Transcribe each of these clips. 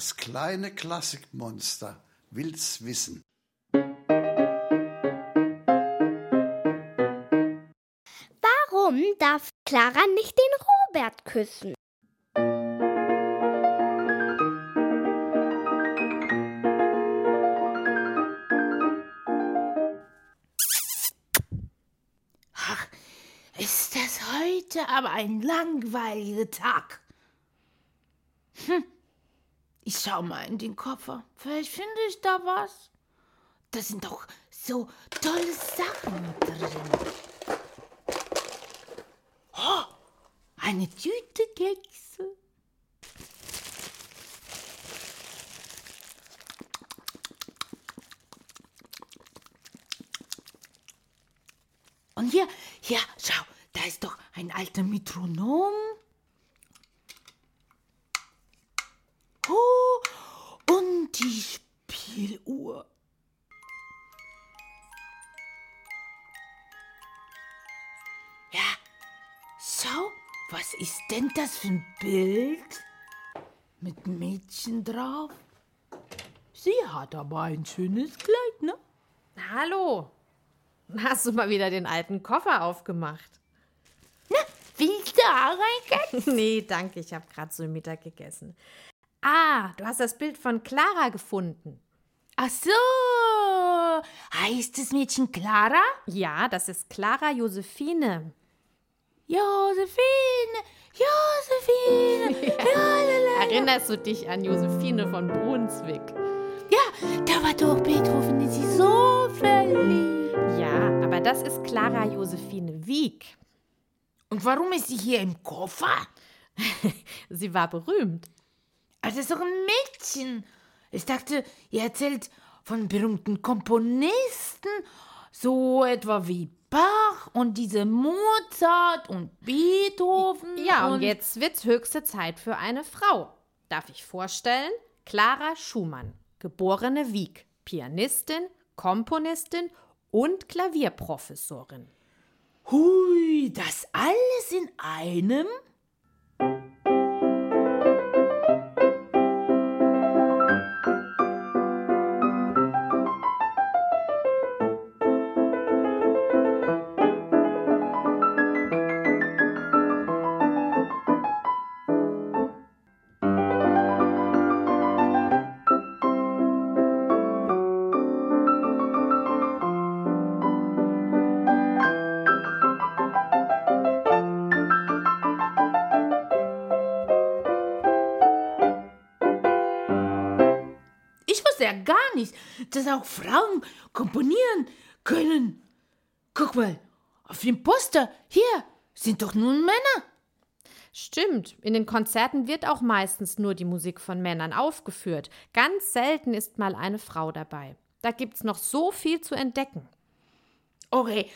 Das kleine Klassikmonster will's wissen. Warum darf Clara nicht den Robert küssen? Ach, ist das heute aber ein langweiliger Tag. Ich schau mal in den Koffer. Vielleicht finde ich da was. Da sind doch so tolle Sachen drin. Oh, eine Tüte Kekse. Und hier, hier, schau, da ist doch ein alter Metronom. Was ist denn das für ein Bild? Mit Mädchen drauf. Sie hat aber ein schönes Kleid, ne? Hallo. Hast du mal wieder den alten Koffer aufgemacht? Willst du auch reingehen? nee, danke, ich habe gerade so Mittag gegessen. Ah, du hast das Bild von Clara gefunden. Ach so, heißt das Mädchen Clara? Ja, das ist Clara Josephine. Josephine, Josephine, lalala. Erinnerst du dich an Josephine von Brunswick? Ja, da war doch Beethoven in sie so verliebt. Ja, aber das ist Clara Josephine Wieck. Und warum ist sie hier im Koffer? Sie war berühmt. Also ist doch ein Mädchen. Ich dachte, ihr erzählt von berühmten Komponisten, so etwa wie Bach und diese Mozart und Beethoven. Ja, und jetzt wird's höchste Zeit für eine Frau. Darf ich vorstellen? Clara Schumann, geborene Wieck, Pianistin, Komponistin und Klavierprofessorin. Hui, das alles in einem? Nicht, dass auch Frauen komponieren können. Guck mal, auf dem Poster hier sind doch nur Männer. Stimmt, in den Konzerten wird auch meistens nur die Musik von Männern aufgeführt. Ganz selten ist mal eine Frau dabei. Da gibt's noch so viel zu entdecken. Okay,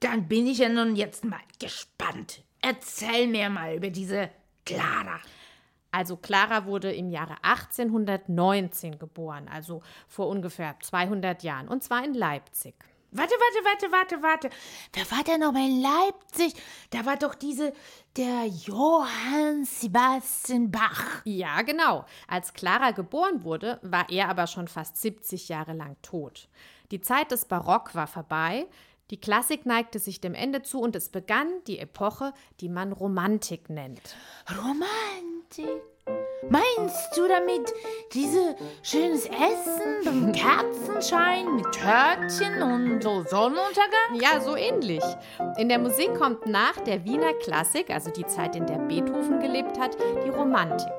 dann bin ich ja nun jetzt mal gespannt. Erzähl mir mal über diese Clara. Also Clara wurde im Jahre 1819 geboren, also vor ungefähr 200 Jahren, und zwar in Leipzig. Warte, warte, warte, warte, warte. Wer war denn noch mal in Leipzig? Da war doch diese, der Johann Sebastian Bach. Ja, genau. Als Clara geboren wurde, war er aber schon fast 70 Jahre lang tot. Die Zeit des Barock war vorbei, die Klassik neigte sich dem Ende zu und es begann die Epoche, die man Romantik nennt. Romantik. Meinst du damit diese schönes Essen beim Kerzenschein mit Törtchen und so Sonnenuntergang? Ja, so ähnlich. In der Musik kommt nach der Wiener Klassik, also die Zeit, in der Beethoven gelebt hat, die Romantik.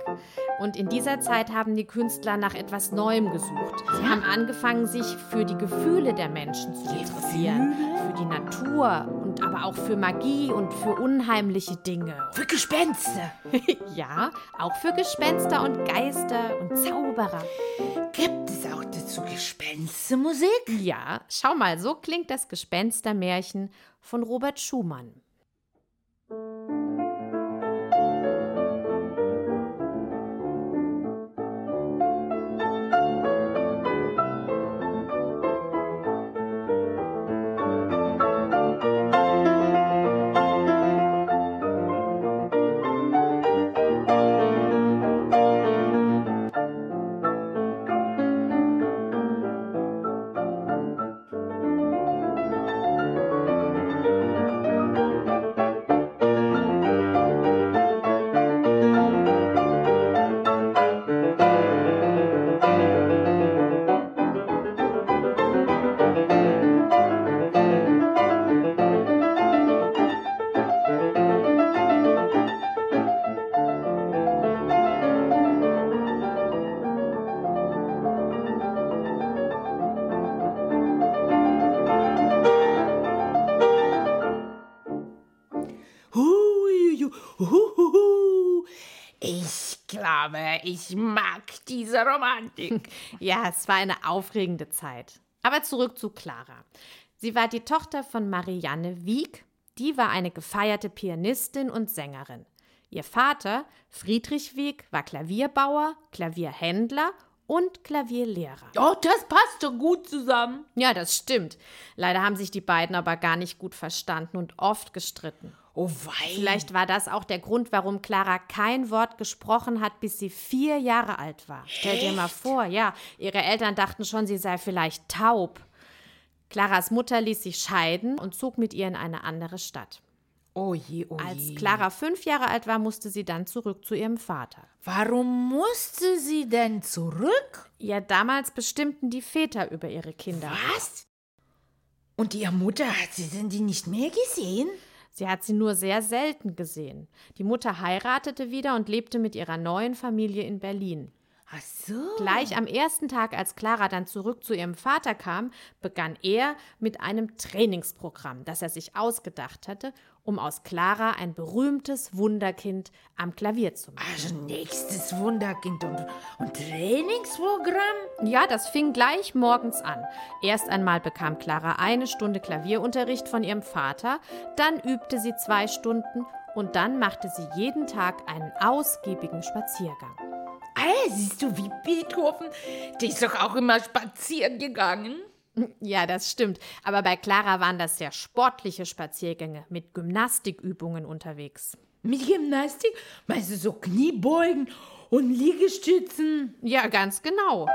Und in dieser Zeit haben die Künstler nach etwas Neuem gesucht. Sie haben angefangen, sich für die Gefühle der Menschen zu interessieren, für die Natur und aber auch für Magie und für unheimliche Dinge. Für Gespenster. ja, auch für Gespenster und Geister und Zauberer. Gibt es auch dazu Gespenstermusik? Ja, schau mal, so klingt das Gespenstermärchen von Robert Schumann. Clara, ich mag diese Romantik. Ja, es war eine aufregende Zeit. Aber zurück zu Clara. Sie war die Tochter von Marianne Wieck. Die war eine gefeierte Pianistin und Sängerin. Ihr Vater, Friedrich Wieck, war Klavierbauer, Klavierhändler und Klavierlehrer. Oh, das passt doch gut zusammen. Ja, das stimmt. Leider haben sich die beiden aber gar nicht gut verstanden und oft gestritten. Oh wei. Vielleicht war das auch der Grund, warum Clara kein Wort gesprochen hat, bis sie vier Jahre alt war. Stell dir mal vor, ja, ihre Eltern dachten schon, sie sei vielleicht taub. Claras Mutter ließ sich scheiden und zog mit ihr in eine andere Stadt. Oh je, oh Als je. Clara fünf Jahre alt war, musste sie dann zurück zu ihrem Vater. Warum musste sie denn zurück? Ja, damals bestimmten die Väter über ihre Kinder. Was? Und ihre Mutter hat sie denn die nicht mehr gesehen? Sie hat sie nur sehr selten gesehen. Die Mutter heiratete wieder und lebte mit ihrer neuen Familie in Berlin. Ach so. Gleich am ersten Tag, als Clara dann zurück zu ihrem Vater kam, begann er mit einem Trainingsprogramm, das er sich ausgedacht hatte, um aus Clara ein berühmtes Wunderkind am Klavier zu machen. Also nächstes Wunderkind und, und Trainingsprogramm? Ja, das fing gleich morgens an. Erst einmal bekam Clara eine Stunde Klavierunterricht von ihrem Vater, dann übte sie zwei Stunden und dann machte sie jeden Tag einen ausgiebigen Spaziergang. Ah, siehst du, wie Beethoven, der ist doch auch immer spazieren gegangen. Ja, das stimmt. Aber bei Clara waren das sehr sportliche Spaziergänge mit Gymnastikübungen unterwegs. Mit Gymnastik? Meinst du so Kniebeugen und Liegestützen? Ja, ganz genau.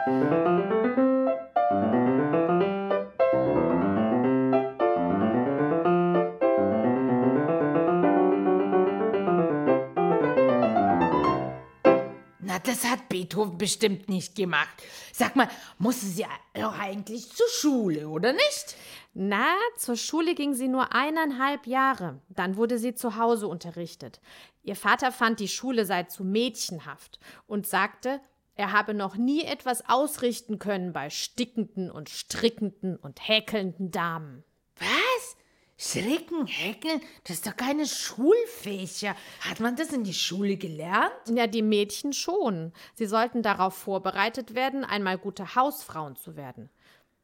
Beethoven bestimmt nicht gemacht. Sag mal, musste sie doch eigentlich zur Schule, oder nicht? Na, zur Schule ging sie nur eineinhalb Jahre. Dann wurde sie zu Hause unterrichtet. Ihr Vater fand, die Schule sei zu mädchenhaft und sagte, er habe noch nie etwas ausrichten können bei stickenden und strickenden und häkelnden Damen. Was? Stricken, häkeln? Das ist doch keine Schulfächer. Hat man das in die Schule gelernt? Ja, die Mädchen schon. Sie sollten darauf vorbereitet werden, einmal gute Hausfrauen zu werden.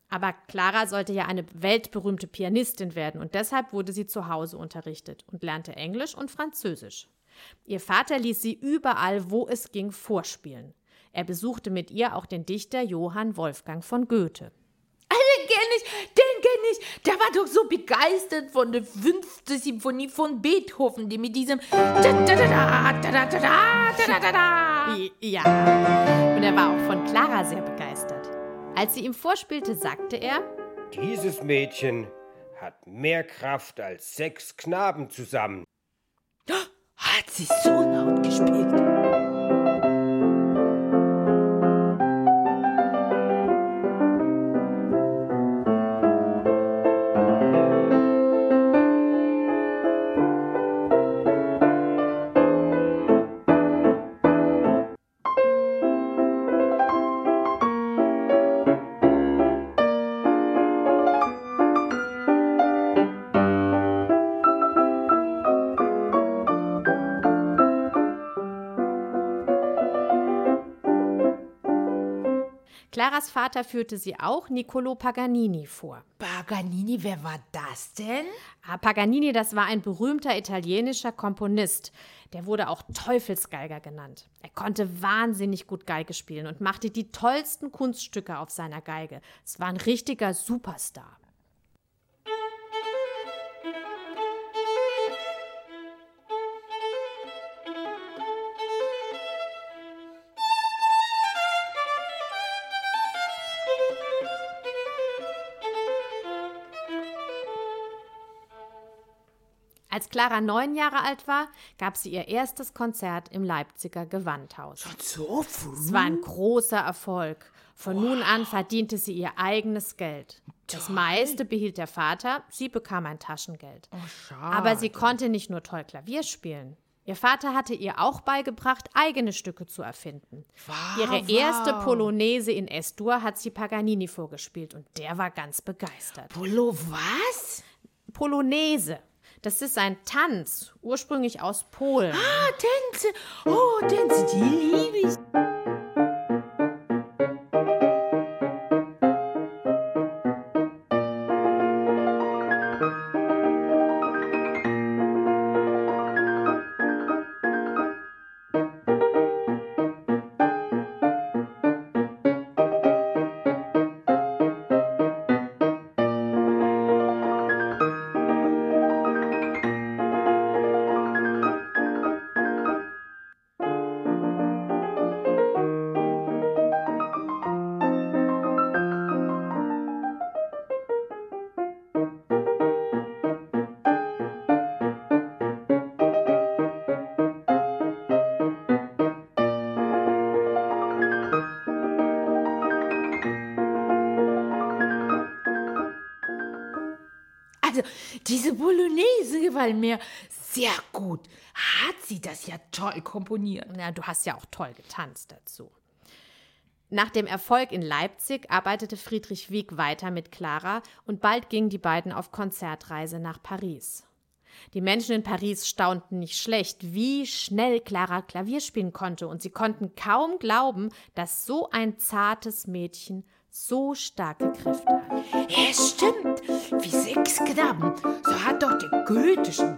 Aber Clara sollte ja eine weltberühmte Pianistin werden und deshalb wurde sie zu Hause unterrichtet und lernte Englisch und Französisch. Ihr Vater ließ sie überall, wo es ging, vorspielen. Er besuchte mit ihr auch den Dichter Johann Wolfgang von Goethe. Ah, den kenn ich, ich. Der war doch so begeistert von der fünften Symphonie von Beethoven, die mit diesem. Ja. Und er war auch von Clara sehr begeistert. Als sie ihm vorspielte, sagte er: Dieses Mädchen hat mehr Kraft als sechs Knaben zusammen. Hat sie so laut gespielt? Claras Vater führte sie auch Niccolo Paganini vor. Paganini, wer war das denn? Ah, Paganini, das war ein berühmter italienischer Komponist. Der wurde auch Teufelsgeiger genannt. Er konnte wahnsinnig gut Geige spielen und machte die tollsten Kunststücke auf seiner Geige. Es war ein richtiger Superstar. Als Clara neun Jahre alt war, gab sie ihr erstes Konzert im Leipziger Gewandhaus. So früh? Es war ein großer Erfolg. Von nun an verdiente sie ihr eigenes Geld. Das meiste behielt der Vater, sie bekam ein Taschengeld. Aber sie konnte nicht nur toll Klavier spielen. Ihr Vater hatte ihr auch beigebracht, eigene Stücke zu erfinden. Ihre erste Polonaise in S-Dur hat sie Paganini vorgespielt und der war ganz begeistert. Polo was? Polonaise. Das ist ein Tanz, ursprünglich aus Polen. Ah, Tänze. Oh, Tänze, die ich. Also, diese Bolognese gefallen mir sehr gut. Hat sie das ja toll komponiert. Ja, du hast ja auch toll getanzt dazu. Nach dem Erfolg in Leipzig arbeitete Friedrich Wieck weiter mit Clara und bald gingen die beiden auf Konzertreise nach Paris. Die Menschen in Paris staunten nicht schlecht, wie schnell Clara Klavier spielen konnte, und sie konnten kaum glauben, dass so ein zartes Mädchen so starke Kräfte hat. Es stimmt, wie sechs Knaben. So hat doch der Goethe schon